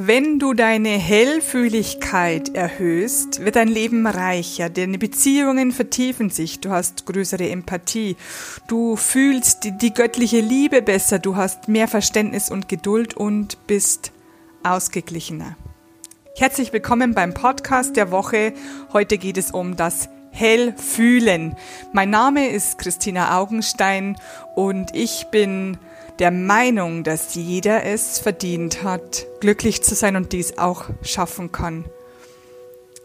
Wenn du deine Hellfühligkeit erhöhst, wird dein Leben reicher, deine Beziehungen vertiefen sich, du hast größere Empathie, du fühlst die, die, göttliche Liebe besser, du hast mehr Verständnis und Geduld und bist ausgeglichener. Herzlich willkommen beim Podcast der Woche. Heute geht es um das Hellfühlen. Mein Name ist Christina Augenstein und ich bin der Meinung, dass jeder es verdient hat, glücklich zu sein und dies auch schaffen kann.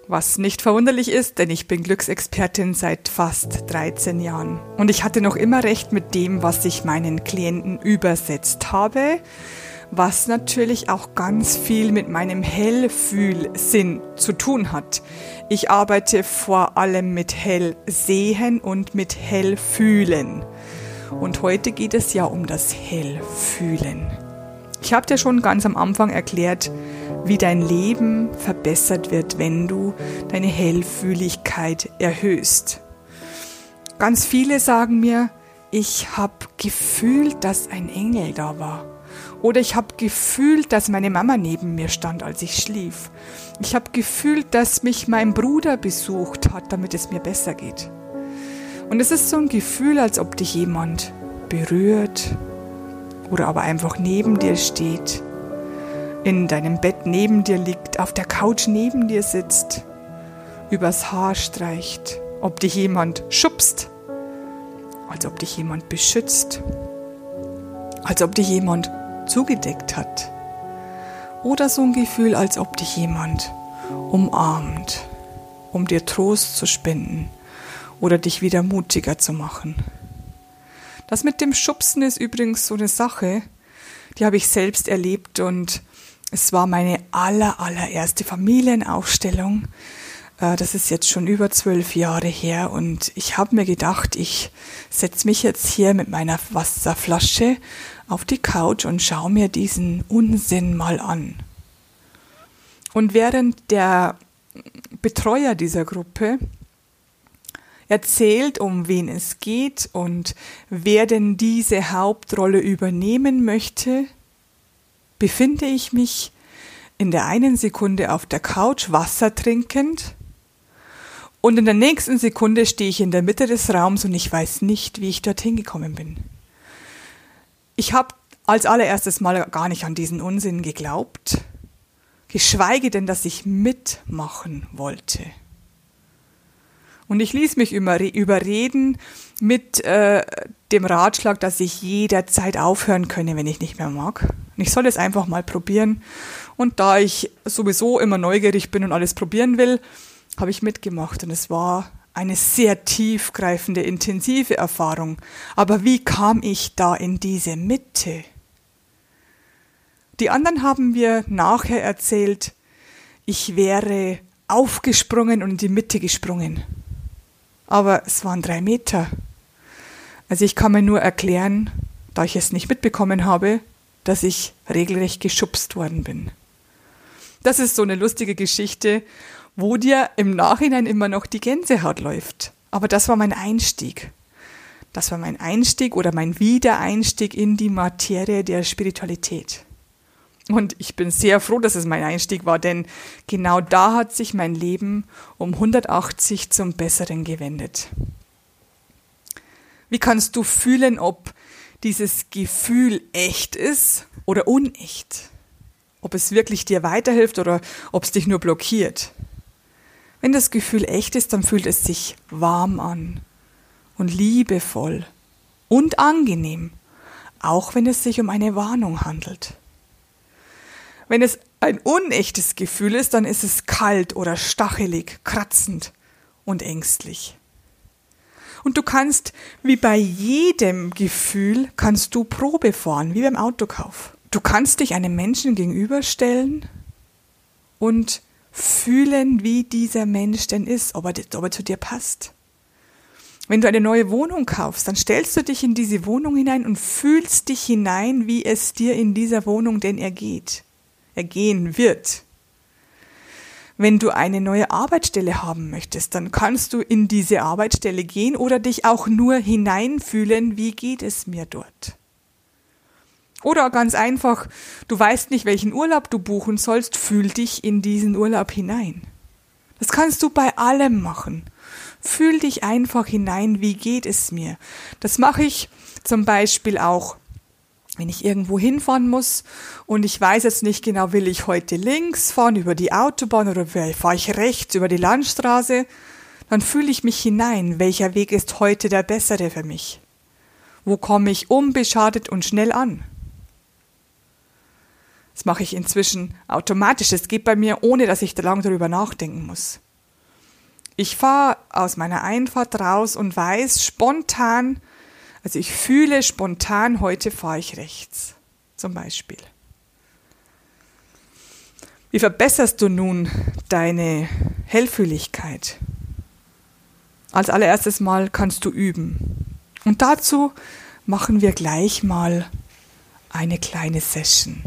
Was nicht verwunderlich ist, denn ich bin Glücksexpertin seit fast 13 Jahren. Und ich hatte noch immer recht mit dem, was ich meinen Klienten übersetzt habe, was natürlich auch ganz viel mit meinem Hellfühlsinn zu tun hat. Ich arbeite vor allem mit Hellsehen und mit Hellfühlen. Und heute geht es ja um das Hellfühlen. Ich habe dir schon ganz am Anfang erklärt, wie dein Leben verbessert wird, wenn du deine Hellfühligkeit erhöhst. Ganz viele sagen mir, ich habe gefühlt, dass ein Engel da war. Oder ich habe gefühlt, dass meine Mama neben mir stand, als ich schlief. Ich habe gefühlt, dass mich mein Bruder besucht hat, damit es mir besser geht. Und es ist so ein Gefühl, als ob dich jemand berührt oder aber einfach neben dir steht, in deinem Bett neben dir liegt, auf der Couch neben dir sitzt, übers Haar streicht, ob dich jemand schubst, als ob dich jemand beschützt, als ob dich jemand zugedeckt hat. Oder so ein Gefühl, als ob dich jemand umarmt, um dir Trost zu spenden oder dich wieder mutiger zu machen. Das mit dem Schubsen ist übrigens so eine Sache, die habe ich selbst erlebt und es war meine aller, allererste Familienaufstellung. Äh, das ist jetzt schon über zwölf Jahre her und ich habe mir gedacht, ich setze mich jetzt hier mit meiner Wasserflasche auf die Couch und schaue mir diesen Unsinn mal an. Und während der Betreuer dieser Gruppe erzählt, um wen es geht und wer denn diese Hauptrolle übernehmen möchte, befinde ich mich in der einen Sekunde auf der Couch Wasser trinkend und in der nächsten Sekunde stehe ich in der Mitte des Raums und ich weiß nicht, wie ich dorthin gekommen bin. Ich habe als allererstes mal gar nicht an diesen Unsinn geglaubt, geschweige denn, dass ich mitmachen wollte. Und ich ließ mich überreden mit äh, dem Ratschlag, dass ich jederzeit aufhören könne, wenn ich nicht mehr mag. Und ich soll es einfach mal probieren. Und da ich sowieso immer neugierig bin und alles probieren will, habe ich mitgemacht. Und es war eine sehr tiefgreifende, intensive Erfahrung. Aber wie kam ich da in diese Mitte? Die anderen haben mir nachher erzählt, ich wäre aufgesprungen und in die Mitte gesprungen aber es waren drei Meter. Also ich kann mir nur erklären, da ich es nicht mitbekommen habe, dass ich regelrecht geschubst worden bin. Das ist so eine lustige Geschichte, wo dir im Nachhinein immer noch die Gänsehaut läuft. Aber das war mein Einstieg. Das war mein Einstieg oder mein Wiedereinstieg in die Materie der Spiritualität. Und ich bin sehr froh, dass es mein Einstieg war, denn genau da hat sich mein Leben um 180 zum Besseren gewendet. Wie kannst du fühlen, ob dieses Gefühl echt ist oder unecht? Ob es wirklich dir weiterhilft oder ob es dich nur blockiert? Wenn das Gefühl echt ist, dann fühlt es sich warm an und liebevoll und angenehm, auch wenn es sich um eine Warnung handelt. Wenn es ein unechtes Gefühl ist, dann ist es kalt oder stachelig, kratzend und ängstlich. Und du kannst, wie bei jedem Gefühl, kannst du Probe fahren, wie beim Autokauf. Du kannst dich einem Menschen gegenüberstellen und fühlen, wie dieser Mensch denn ist, ob er, ob er zu dir passt. Wenn du eine neue Wohnung kaufst, dann stellst du dich in diese Wohnung hinein und fühlst dich hinein, wie es dir in dieser Wohnung denn ergeht ergehen wird. Wenn du eine neue Arbeitsstelle haben möchtest, dann kannst du in diese Arbeitsstelle gehen oder dich auch nur hineinfühlen, wie geht es mir dort. Oder ganz einfach, du weißt nicht, welchen Urlaub du buchen sollst, fühl dich in diesen Urlaub hinein. Das kannst du bei allem machen. Fühl dich einfach hinein, wie geht es mir. Das mache ich zum Beispiel auch, wenn ich irgendwo hinfahren muss und ich weiß jetzt nicht genau, will ich heute links fahren über die Autobahn oder fahre ich rechts über die Landstraße, dann fühle ich mich hinein, welcher Weg ist heute der bessere für mich. Wo komme ich unbeschadet und schnell an? Das mache ich inzwischen automatisch. Das geht bei mir, ohne dass ich da lang darüber nachdenken muss. Ich fahre aus meiner Einfahrt raus und weiß spontan, also ich fühle spontan, heute fahre ich rechts. Zum Beispiel. Wie verbesserst du nun deine Hellfühligkeit? Als allererstes Mal kannst du üben. Und dazu machen wir gleich mal eine kleine Session.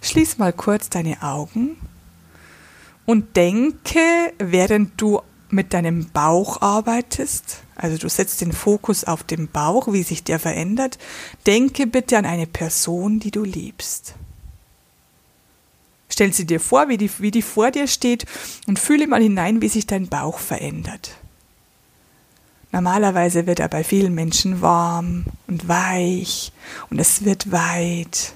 Schließ mal kurz deine Augen und denke, während du mit deinem Bauch arbeitest, also du setzt den Fokus auf den Bauch, wie sich der verändert, denke bitte an eine Person, die du liebst. Stell sie dir vor, wie die, wie die vor dir steht und fühle mal hinein, wie sich dein Bauch verändert. Normalerweise wird er bei vielen Menschen warm und weich und es wird weit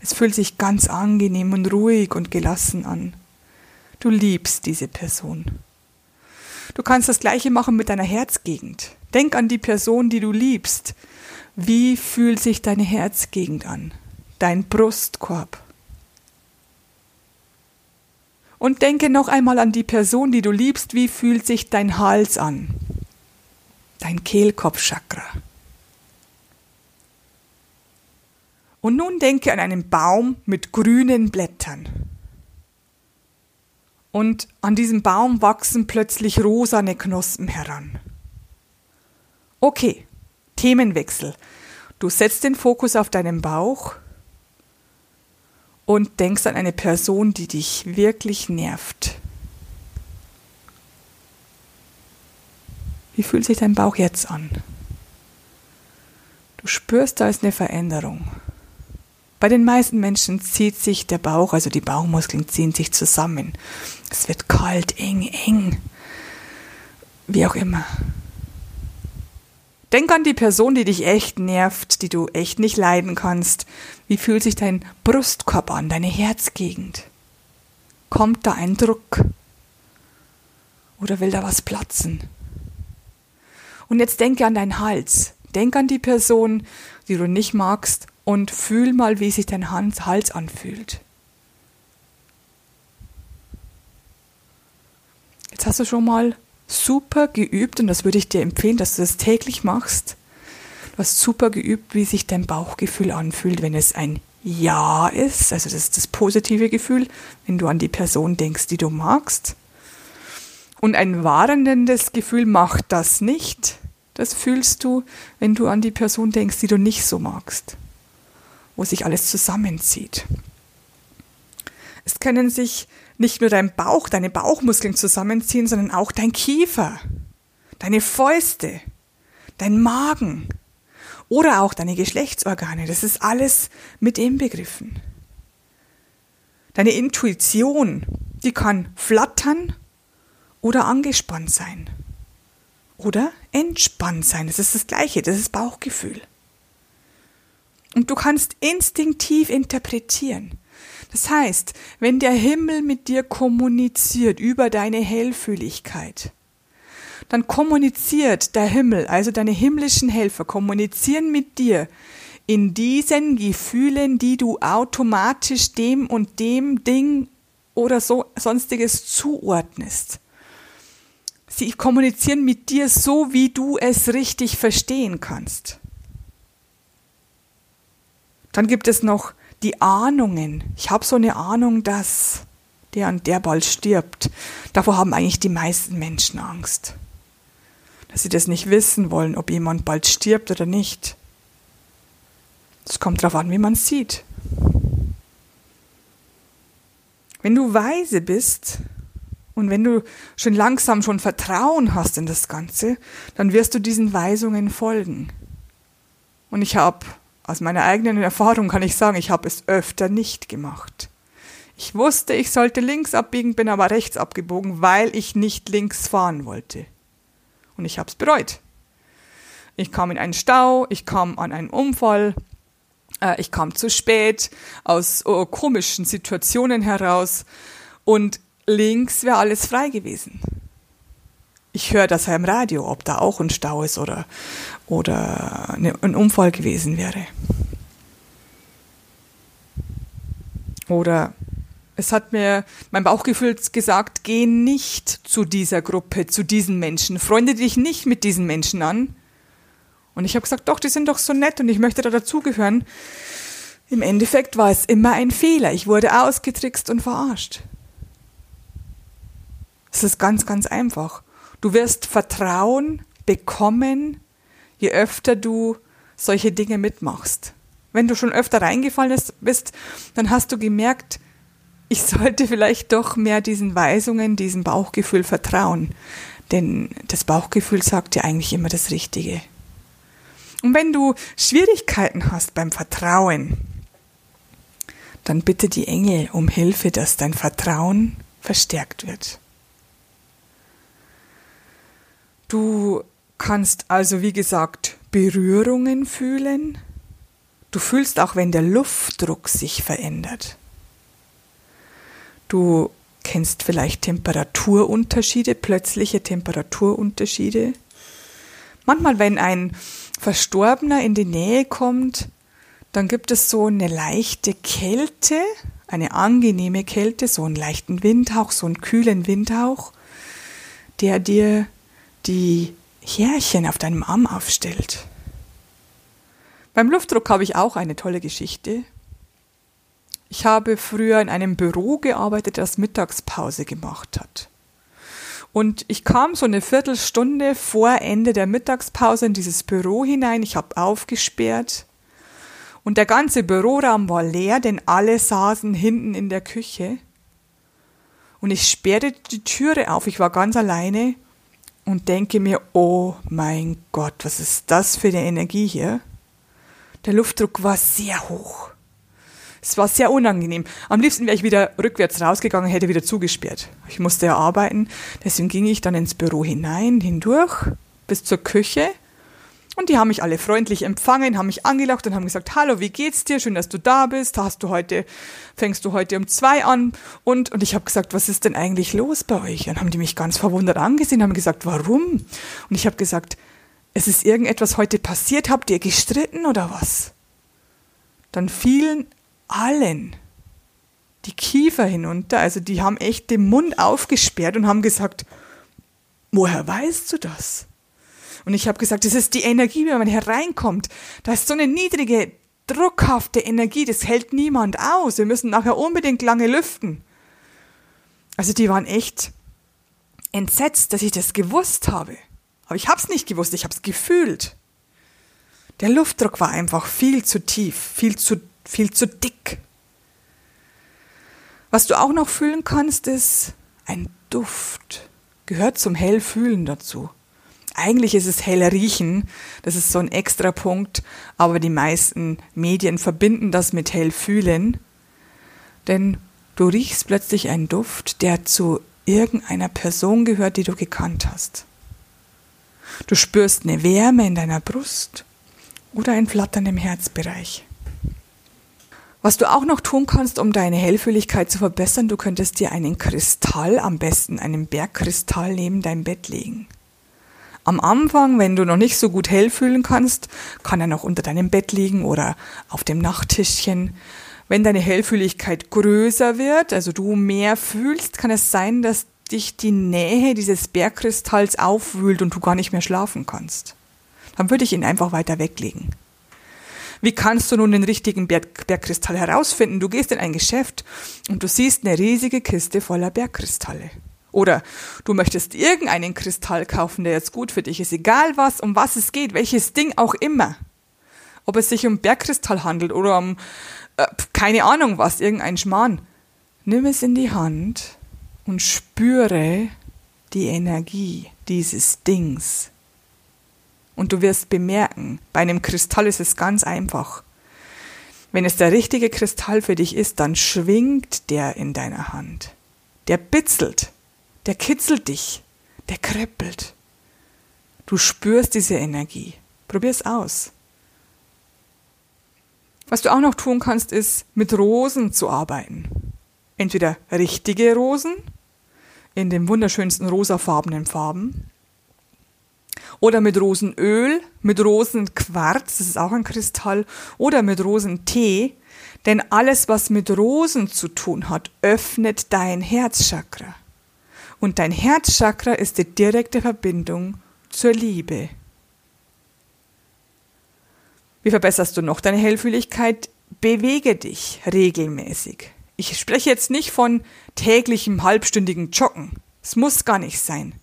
es fühlt sich ganz angenehm und ruhig und gelassen an. Du liebst diese Person. Du kannst das gleiche machen mit deiner Herzgegend. Denk an die Person, die du liebst. Wie fühlt sich deine Herzgegend an? Dein Brustkorb. Und denke noch einmal an die Person, die du liebst. Wie fühlt sich dein Hals an? Dein Kehlkopfchakra. Und nun denke an einen Baum mit grünen Blättern. Und an diesem Baum wachsen plötzlich rosane Knospen heran. Okay, Themenwechsel. Du setzt den Fokus auf deinen Bauch und denkst an eine Person, die dich wirklich nervt. Wie fühlt sich dein Bauch jetzt an? Du spürst, da ist eine Veränderung. Bei den meisten Menschen zieht sich der Bauch, also die Bauchmuskeln ziehen sich zusammen. Es wird kalt, eng, eng. Wie auch immer. Denk an die Person, die dich echt nervt, die du echt nicht leiden kannst. Wie fühlt sich dein Brustkorb an, deine Herzgegend? Kommt da ein Druck? Oder will da was platzen? Und jetzt denke an deinen Hals. Denk an die Person, die du nicht magst und fühl mal, wie sich dein Hals anfühlt. Jetzt hast du schon mal super geübt und das würde ich dir empfehlen, dass du das täglich machst. Du hast super geübt, wie sich dein Bauchgefühl anfühlt, wenn es ein Ja ist, also das ist das positive Gefühl, wenn du an die Person denkst, die du magst. Und ein warnendes Gefühl macht das nicht. Das fühlst du, wenn du an die Person denkst, die du nicht so magst wo sich alles zusammenzieht. Es können sich nicht nur dein Bauch, deine Bauchmuskeln zusammenziehen, sondern auch dein Kiefer, deine Fäuste, dein Magen oder auch deine Geschlechtsorgane. Das ist alles mit inbegriffen. Deine Intuition, die kann flattern oder angespannt sein. Oder entspannt sein. Das ist das Gleiche, das ist Bauchgefühl. Und du kannst instinktiv interpretieren. Das heißt, wenn der Himmel mit dir kommuniziert über deine Hellfühligkeit, dann kommuniziert der Himmel, also deine himmlischen Helfer, kommunizieren mit dir in diesen Gefühlen, die du automatisch dem und dem Ding oder so sonstiges zuordnest. Sie kommunizieren mit dir so, wie du es richtig verstehen kannst. Dann gibt es noch die Ahnungen. Ich habe so eine Ahnung, dass der und der bald stirbt. Davor haben eigentlich die meisten Menschen Angst. Dass sie das nicht wissen wollen, ob jemand bald stirbt oder nicht. Es kommt darauf an, wie man es sieht. Wenn du weise bist und wenn du schon langsam schon Vertrauen hast in das Ganze, dann wirst du diesen Weisungen folgen. Und ich habe Aus meiner eigenen Erfahrung kann ich sagen, ich habe es öfter nicht gemacht. Ich wusste, ich sollte links abbiegen, bin aber rechts abgebogen, weil ich nicht links fahren wollte. Und ich habe es bereut. Ich kam in einen Stau, ich kam an einen Unfall, äh, ich kam zu spät, aus oh, komischen Situationen heraus und links wäre alles frei gewesen. Ich höre das ja im Radio, ob da auch ein Stau ist oder, oder eine, ein Unfall gewesen wäre. Oder es hat mir mein Bauchgefühl gesagt, geh nicht zu dieser Gruppe, zu diesen Menschen, freunde dich nicht mit diesen Menschen an. Und ich habe gesagt, doch, die sind doch so nett und ich möchte da dazugehören. Im Endeffekt war es immer ein Fehler. Ich wurde ausgetrickst und verarscht. Es ist ganz, ganz einfach. Du wirst Vertrauen bekommen, je öfter du solche Dinge mitmachst. Wenn du schon öfter reingefallen bist, dann hast du gemerkt, ich sollte vielleicht doch mehr diesen Weisungen, diesem Bauchgefühl vertrauen. Denn das Bauchgefühl sagt dir eigentlich immer das Richtige. Und wenn du Schwierigkeiten hast beim Vertrauen, dann bitte die Engel um Hilfe, dass dein Vertrauen verstärkt wird. Du kannst also, wie gesagt, Berührungen fühlen. Du fühlst auch, wenn der Luftdruck sich verändert. Du kennst vielleicht Temperaturunterschiede, plötzliche Temperaturunterschiede. Manchmal, wenn ein Verstorbener in die Nähe kommt, dann gibt es so eine leichte Kälte, eine angenehme Kälte, so einen leichten Windhauch, so einen kühlen Windhauch, der dir die Härchen auf deinem Arm aufstellt. Beim Luftdruck habe ich auch eine tolle Geschichte. Ich habe früher in einem Büro gearbeitet, das Mittagspause gemacht hat. Und ich kam so eine Viertelstunde vor Ende der Mittagspause in dieses Büro hinein. Ich habe aufgesperrt. Und der ganze Büroraum war leer, denn alle saßen hinten in der Küche. Und ich sperrte die Türe auf. Ich war ganz alleine und denke mir, oh mein Gott, was ist das für eine Energie hier? Der Luftdruck war sehr hoch. Es war sehr unangenehm. Am liebsten wäre ich wieder rückwärts rausgegangen, hätte wieder zugesperrt. Ich musste ja arbeiten, deswegen ging ich dann ins Büro hinein, hindurch, bis zur Küche. Und die haben mich alle freundlich empfangen, haben mich angelacht und haben gesagt, hallo, wie geht's dir? Schön, dass du da bist. Hast du heute, fängst du heute um zwei an? Und, und ich habe gesagt, was ist denn eigentlich los bei euch? Und haben die mich ganz verwundert angesehen, haben gesagt, warum? Und ich habe gesagt, es ist irgendetwas heute passiert, habt ihr gestritten oder was? Dann fielen allen die Kiefer hinunter, also die haben echt den Mund aufgesperrt und haben gesagt, woher weißt du das? Und ich habe gesagt, das ist die Energie, wenn man hereinkommt. Da ist so eine niedrige, druckhafte Energie, das hält niemand aus. Wir müssen nachher unbedingt lange lüften. Also die waren echt entsetzt, dass ich das gewusst habe. Aber ich habe es nicht gewusst, ich habe es gefühlt. Der Luftdruck war einfach viel zu tief, viel zu viel zu dick. Was du auch noch fühlen kannst, ist ein Duft. Gehört zum Hellfühlen dazu. Eigentlich ist es hell riechen, das ist so ein extra Punkt, aber die meisten Medien verbinden das mit hell fühlen, denn du riechst plötzlich einen Duft, der zu irgendeiner Person gehört, die du gekannt hast. Du spürst eine Wärme in deiner Brust oder ein Flattern im Herzbereich. Was du auch noch tun kannst, um deine Hellfühligkeit zu verbessern, du könntest dir einen Kristall, am besten einen Bergkristall neben dein Bett legen. Am Anfang, wenn du noch nicht so gut hell fühlen kannst, kann er noch unter deinem Bett liegen oder auf dem Nachttischchen. Wenn deine Hellfühligkeit größer wird, also du mehr fühlst, kann es sein, dass dich die Nähe dieses Bergkristalls aufwühlt und du gar nicht mehr schlafen kannst. Dann würde ich ihn einfach weiter weglegen. Wie kannst du nun den richtigen Berg Bergkristall herausfinden? Du gehst in ein Geschäft und du siehst eine riesige Kiste voller Bergkristalle. Oder du möchtest irgendeinen Kristall kaufen, der jetzt gut für dich ist, egal was, um was es geht, welches Ding auch immer. Ob es sich um Bergkristall handelt oder um äh, keine Ahnung was, irgendein Schmarrn. Nimm es in die Hand und spüre die Energie dieses Dings. Und du wirst bemerken, bei einem Kristall ist es ganz einfach. Wenn es der richtige Kristall für dich ist, dann schwingt der in deiner Hand. Der bitzelt, der kitzelt dich, der kribbelt. Du spürst diese Energie. Probier's aus. Was du auch noch tun kannst, ist mit Rosen zu arbeiten. Entweder richtige Rosen in den wunderschönsten rosafarbenen Farben oder mit Rosenöl, mit Rosenquarz, das ist auch ein Kristall, oder mit Rosentee, denn alles, was mit Rosen zu tun hat, öffnet dein Herzchakra. Und dein Herzchakra ist die direkte Verbindung zur Liebe. Wie verbesserst du noch deine Hellfühligkeit? Bewege dich regelmäßig. Ich spreche jetzt nicht von täglichem halbstündigen Joggen. Es muss gar nicht sein.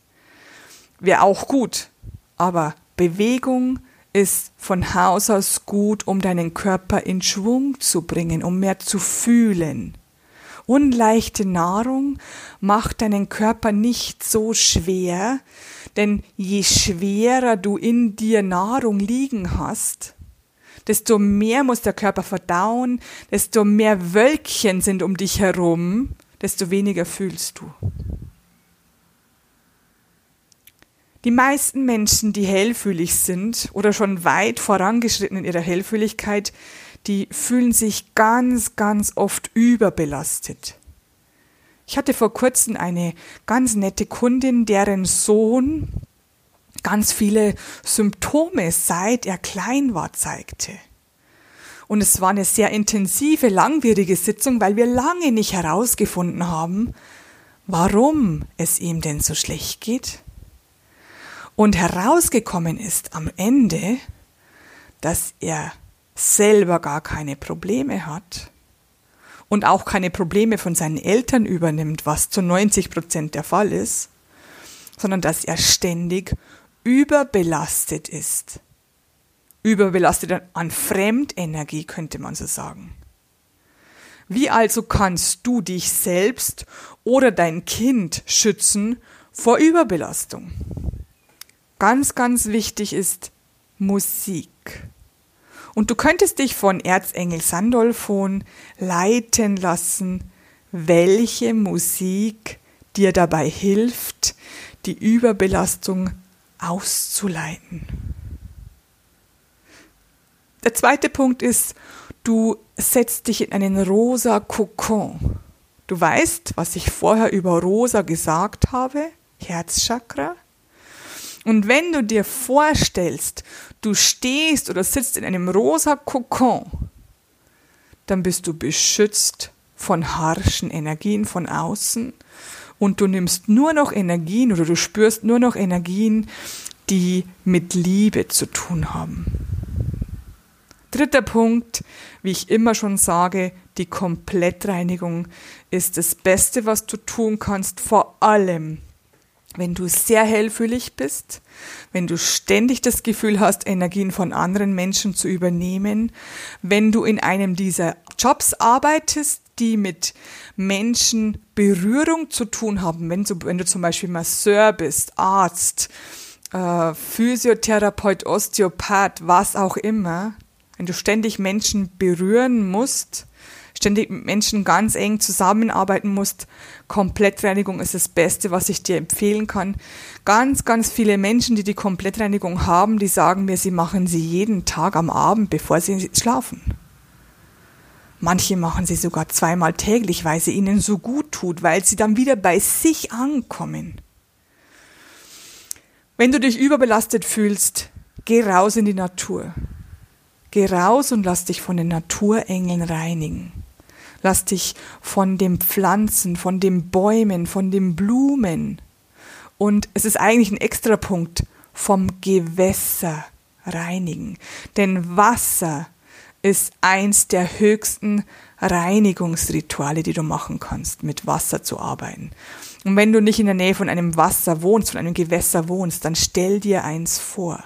Wäre auch gut. Aber Bewegung ist von Haus aus gut, um deinen Körper in Schwung zu bringen, um mehr zu fühlen. Unleichte Nahrung macht deinen Körper nicht so schwer, denn je schwerer du in dir Nahrung liegen hast, desto mehr muss der Körper verdauen, desto mehr Wölkchen sind um dich herum, desto weniger fühlst du. Die meisten Menschen, die hellfühlig sind oder schon weit vorangeschritten in ihrer Hellfühligkeit, die fühlen sich ganz, ganz oft überbelastet. Ich hatte vor kurzem eine ganz nette Kundin, deren Sohn ganz viele Symptome seit er klein war zeigte. Und es war eine sehr intensive, langwierige Sitzung, weil wir lange nicht herausgefunden haben, warum es ihm denn so schlecht geht. Und herausgekommen ist am Ende, dass er selber gar keine Probleme hat und auch keine Probleme von seinen Eltern übernimmt, was zu 90 Prozent der Fall ist, sondern dass er ständig überbelastet ist. Überbelastet an Fremdenergie könnte man so sagen. Wie also kannst du dich selbst oder dein Kind schützen vor Überbelastung? Ganz, ganz wichtig ist Musik. Und du könntest dich von Erzengel Sandolphon leiten lassen, welche Musik dir dabei hilft, die Überbelastung auszuleiten. Der zweite Punkt ist, du setzt dich in einen rosa Kokon. Du weißt, was ich vorher über rosa gesagt habe, Herzchakra. Und wenn du dir vorstellst, du stehst oder sitzt in einem rosa Kokon, dann bist du beschützt von harschen Energien von außen und du nimmst nur noch Energien oder du spürst nur noch Energien, die mit Liebe zu tun haben. Dritter Punkt, wie ich immer schon sage, die Komplettreinigung ist das Beste, was du tun kannst, vor allem wenn du sehr hellfühlig bist, wenn du ständig das Gefühl hast, Energien von anderen Menschen zu übernehmen, wenn du in einem dieser Jobs arbeitest, die mit Menschen Berührung zu tun haben, wenn du, wenn du zum Beispiel Masseur bist, Arzt, äh, Physiotherapeut, Osteopath, was auch immer, wenn du ständig Menschen berühren musst, ständig mit Menschen ganz eng zusammenarbeiten musst, Komplettreinigung ist das Beste, was ich dir empfehlen kann. Ganz, ganz viele Menschen, die die Komplettreinigung haben, die sagen mir, sie machen sie jeden Tag am Abend, bevor sie schlafen. Manche machen sie sogar zweimal täglich, weil sie ihnen so gut tut, weil sie dann wieder bei sich ankommen. Wenn du dich überbelastet fühlst, geh raus in die Natur. Geh raus und lass dich von den Naturengeln reinigen. Lass dich von den Pflanzen, von den Bäumen, von den Blumen und es ist eigentlich ein extra Punkt vom Gewässer reinigen. Denn Wasser ist eins der höchsten Reinigungsrituale, die du machen kannst, mit Wasser zu arbeiten. Und wenn du nicht in der Nähe von einem Wasser wohnst, von einem Gewässer wohnst, dann stell dir eins vor.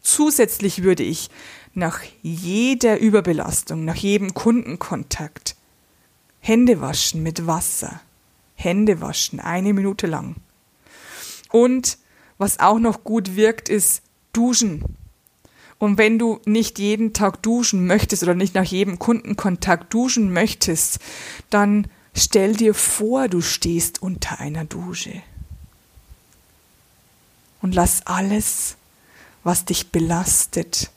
Zusätzlich würde ich nach jeder Überbelastung, nach jedem Kundenkontakt Hände waschen mit Wasser. Hände waschen, eine Minute lang. Und was auch noch gut wirkt, ist duschen. Und wenn du nicht jeden Tag duschen möchtest oder nicht nach jedem Kundenkontakt duschen möchtest, dann stell dir vor, du stehst unter einer Dusche. Und lass alles, was dich belastet,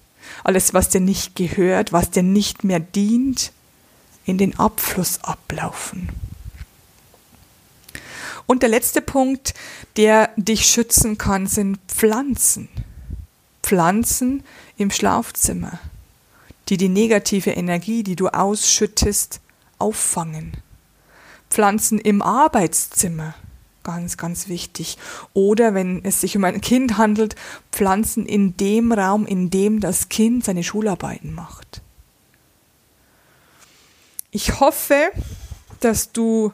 alles, was dir nicht gehört, was dir nicht mehr dient, in den Abfluss ablaufen. Und der letzte Punkt, der dich schützen kann, sind Pflanzen. Pflanzen im Schlafzimmer, die die negative Energie, die du ausschüttest, auffangen. Pflanzen im Arbeitszimmer, ganz, ganz wichtig. Oder wenn es sich um ein Kind handelt, Pflanzen in dem Raum, in dem das Kind seine Schularbeiten macht. Ich hoffe, dass du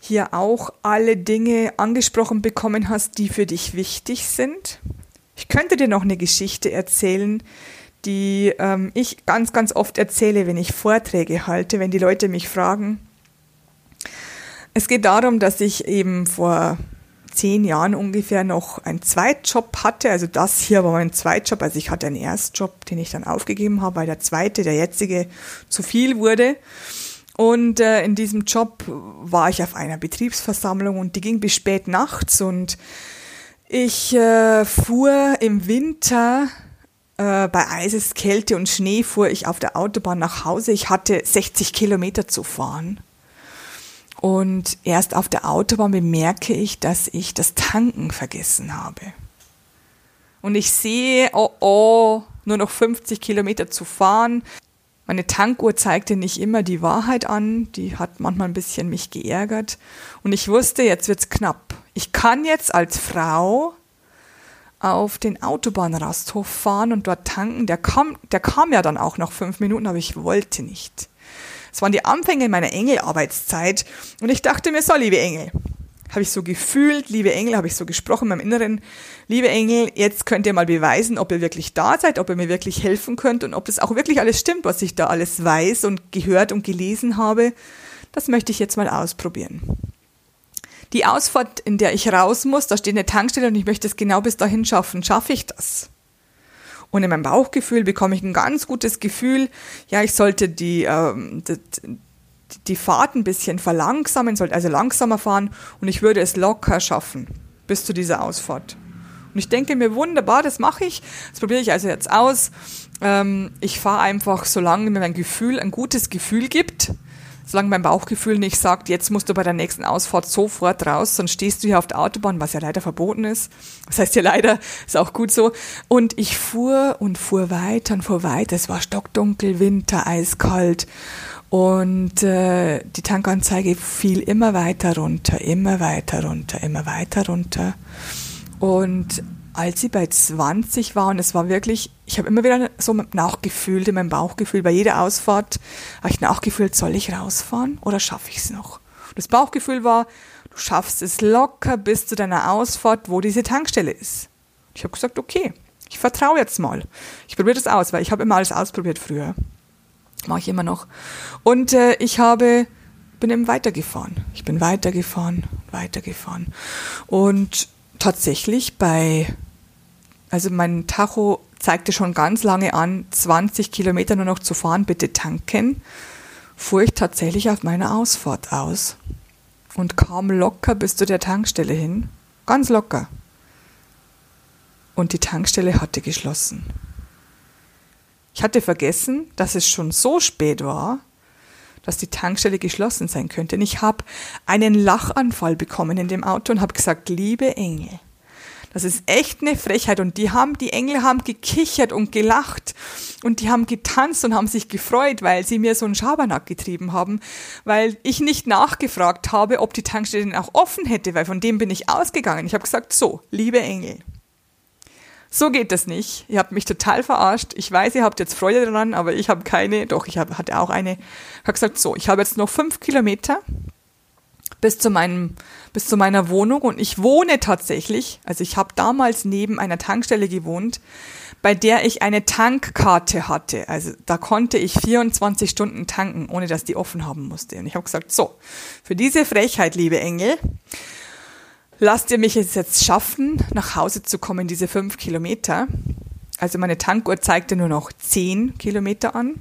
hier auch alle Dinge angesprochen bekommen hast, die für dich wichtig sind. Ich könnte dir noch eine Geschichte erzählen, die ähm, ich ganz, ganz oft erzähle, wenn ich Vorträge halte, wenn die Leute mich fragen. Es geht darum, dass ich eben vor zehn Jahren ungefähr noch einen Zweitjob hatte. Also das hier war mein Zweitjob. Also ich hatte einen Erstjob, den ich dann aufgegeben habe, weil der zweite, der jetzige, zu viel wurde. Und äh, in diesem Job war ich auf einer Betriebsversammlung und die ging bis spät nachts und ich äh, fuhr im Winter äh, bei Eises, Kälte und Schnee fuhr ich auf der Autobahn nach Hause. Ich hatte 60 Kilometer zu fahren. Und erst auf der Autobahn bemerke ich, dass ich das Tanken vergessen habe. Und ich sehe, oh oh, nur noch 50 Kilometer zu fahren. Meine Tankuhr zeigte nicht immer die Wahrheit an, die hat manchmal ein bisschen mich geärgert. Und ich wusste, jetzt wird's knapp ich kann jetzt als Frau auf den Autobahnrasthof fahren und dort tanken. Der kam, der kam ja dann auch nach fünf Minuten, aber ich wollte nicht. Es waren die Anfänge meiner Engelarbeitszeit und ich dachte mir so, liebe Engel, habe ich so gefühlt, liebe Engel, habe ich so gesprochen in meinem Inneren, liebe Engel, jetzt könnt ihr mal beweisen, ob ihr wirklich da seid, ob ihr mir wirklich helfen könnt und ob das auch wirklich alles stimmt, was ich da alles weiß und gehört und gelesen habe. Das möchte ich jetzt mal ausprobieren die Ausfahrt, in der ich raus muss, da steht eine Tankstelle und ich möchte es genau bis dahin schaffen. Schaffe ich das? Und in meinem Bauchgefühl bekomme ich ein ganz gutes Gefühl, ja, ich sollte die, ähm, die, die Fahrt ein bisschen verlangsamen, sollte also langsamer fahren und ich würde es locker schaffen bis zu dieser Ausfahrt. Und ich denke mir, wunderbar, das mache ich. Das probiere ich also jetzt aus. Ähm, ich fahre einfach, solange mir mein Gefühl ein gutes Gefühl gibt solange mein Bauchgefühl nicht sagt, jetzt musst du bei der nächsten Ausfahrt sofort raus, sonst stehst du hier auf der Autobahn, was ja leider verboten ist. Das heißt ja leider, ist auch gut so. Und ich fuhr und fuhr weiter und fuhr weiter. Es war stockdunkel, Winter, eiskalt. Und äh, die Tankanzeige fiel immer weiter runter, immer weiter runter, immer weiter runter. Und als sie bei 20 war und es war wirklich, ich habe immer wieder so nachgefühlt in meinem Bauchgefühl, bei jeder Ausfahrt habe ich nachgefühlt, soll ich rausfahren oder schaffe ich es noch? Das Bauchgefühl war, du schaffst es locker bis zu deiner Ausfahrt, wo diese Tankstelle ist. Ich habe gesagt, okay, ich vertraue jetzt mal. Ich probiere das aus, weil ich habe immer alles ausprobiert früher. Mache ich immer noch. Und äh, ich habe bin eben weitergefahren. Ich bin weitergefahren, weitergefahren. Und tatsächlich bei also mein Tacho zeigte schon ganz lange an, 20 Kilometer nur noch zu fahren, bitte tanken, fuhr ich tatsächlich auf meiner Ausfahrt aus und kam locker bis zu der Tankstelle hin, ganz locker. Und die Tankstelle hatte geschlossen. Ich hatte vergessen, dass es schon so spät war, dass die Tankstelle geschlossen sein könnte. Und ich habe einen Lachanfall bekommen in dem Auto und habe gesagt, liebe Engel, das ist echt eine Frechheit. Und die haben, die Engel haben gekichert und gelacht und die haben getanzt und haben sich gefreut, weil sie mir so einen Schabernack getrieben haben, weil ich nicht nachgefragt habe, ob die Tankstelle denn auch offen hätte, weil von dem bin ich ausgegangen. Ich habe gesagt, so, liebe Engel, so geht das nicht. Ihr habt mich total verarscht. Ich weiß, ihr habt jetzt Freude daran, aber ich habe keine. Doch, ich hab, hatte auch eine. Ich habe gesagt, so, ich habe jetzt noch fünf Kilometer bis zu meinem bis zu meiner Wohnung und ich wohne tatsächlich, also ich habe damals neben einer Tankstelle gewohnt, bei der ich eine Tankkarte hatte. Also da konnte ich 24 Stunden tanken, ohne dass die offen haben musste. Und ich habe gesagt, so, für diese Frechheit, liebe Engel, lasst ihr mich jetzt, jetzt schaffen, nach Hause zu kommen, diese fünf Kilometer. Also meine Tankuhr zeigte nur noch 10 Kilometer an.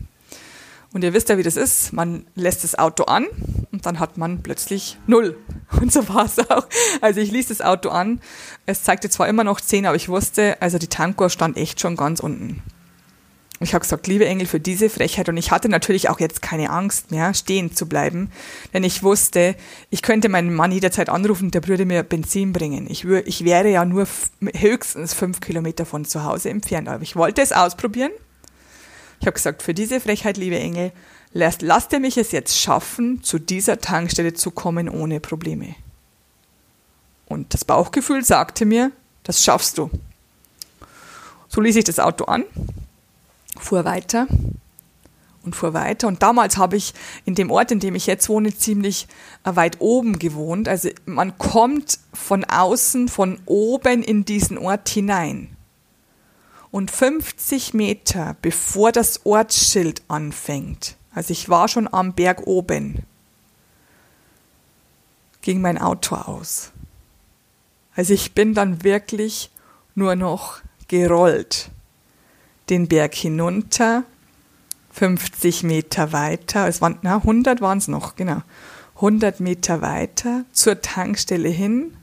Und ihr wisst ja, wie das ist. Man lässt das Auto an und dann hat man plötzlich null. Und so war es auch. Also ich ließ das Auto an. Es zeigte zwar immer noch 10, aber ich wusste, also die Tankuhr stand echt schon ganz unten. Ich habe gesagt, liebe Engel, für diese Frechheit. Und ich hatte natürlich auch jetzt keine Angst mehr, stehen zu bleiben. Denn ich wusste, ich könnte meinen Mann jederzeit anrufen, der würde mir Benzin bringen. Ich, wür, ich wäre ja nur höchstens fünf Kilometer von zu Hause entfernt. Aber ich wollte es ausprobieren. Ich habe gesagt, für diese Frechheit, liebe Engel, lasst, lasst ihr mich es jetzt schaffen, zu dieser Tankstelle zu kommen ohne Probleme. Und das Bauchgefühl sagte mir, das schaffst du. So ließ ich das Auto an fuhr weiter und fuhr weiter. Und damals habe ich in dem Ort, in dem ich jetzt wohne, ziemlich äh, weit oben gewohnt. Also man kommt von außen, von oben in diesen Ort hinein. Und 50 Meter bevor das Ortsschild anfängt, also ich war schon am Berg oben, ging mein Auto aus. Also ich bin dann wirklich nur noch gerollt den Berg hinunter, 50 Meter weiter, es waren, na, 100 waren es noch, genau, 100 Meter weiter zur Tankstelle hin,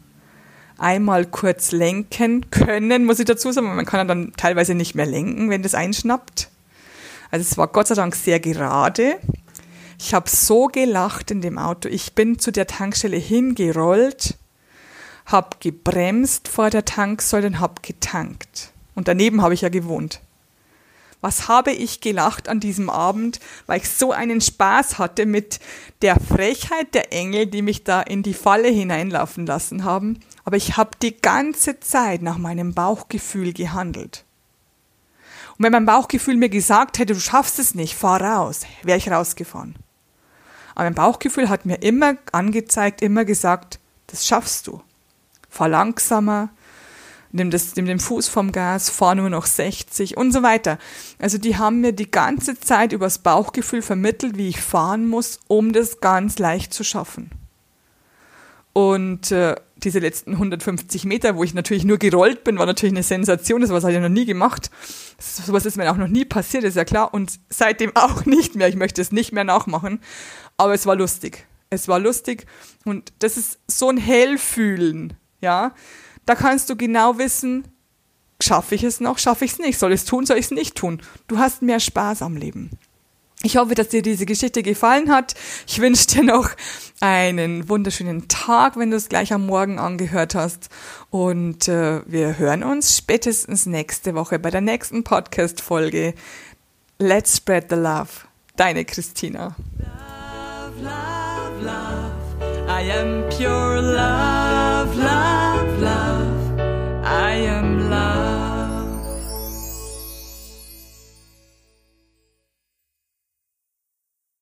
einmal kurz lenken können, muss ich dazu sagen, man kann dann teilweise nicht mehr lenken, wenn das einschnappt. Also es war Gott sei Dank sehr gerade. Ich habe so gelacht in dem Auto. Ich bin zu der Tankstelle hingerollt, habe gebremst vor der Tanksäule und habe getankt. Und daneben habe ich ja gewohnt was habe ich gelacht an diesem Abend, weil ich so einen Spaß hatte mit der Frechheit der Engel, die mich da in die Falle hineinlaufen lassen haben. Aber ich habe die ganze Zeit nach meinem Bauchgefühl gehandelt. Und wenn mein Bauchgefühl mir gesagt hätte, du schaffst es nicht, fahr raus, wäre ich rausgefahren. Aber mein Bauchgefühl hat mir immer angezeigt, immer gesagt, das schaffst du. Fahr langsamer, nimm, das, nimm den Fuß vom Gas, fahr nur noch 60 und so weiter. Also die haben mir die ganze Zeit übers Bauchgefühl vermittelt, wie ich fahren muss, um das ganz leicht zu schaffen. Und äh, diese letzten 150 Meter, wo ich natürlich nur gerollt bin, war natürlich eine Sensation. Das was habe ich noch nie gemacht. So was ist mir auch noch nie passiert, ist ja klar. Und seitdem auch nicht mehr. Ich möchte es nicht mehr nachmachen. Aber es war lustig. Es war lustig. Und das ist so ein Hellfühlen, ja. Da kannst du genau wissen, schaffe ich es noch, schaffe ich es nicht, soll ich es tun, soll ich es nicht tun. Du hast mehr Spaß am Leben. Ich hoffe, dass dir diese Geschichte gefallen hat. Ich wünsche dir noch einen wunderschönen Tag, wenn du es gleich am Morgen angehört hast. Und äh, wir hören uns spätestens nächste Woche bei der nächsten Podcast-Folge. Let's spread the love. Deine Christina. Love, love, love. I am pure love, love, love. I am love.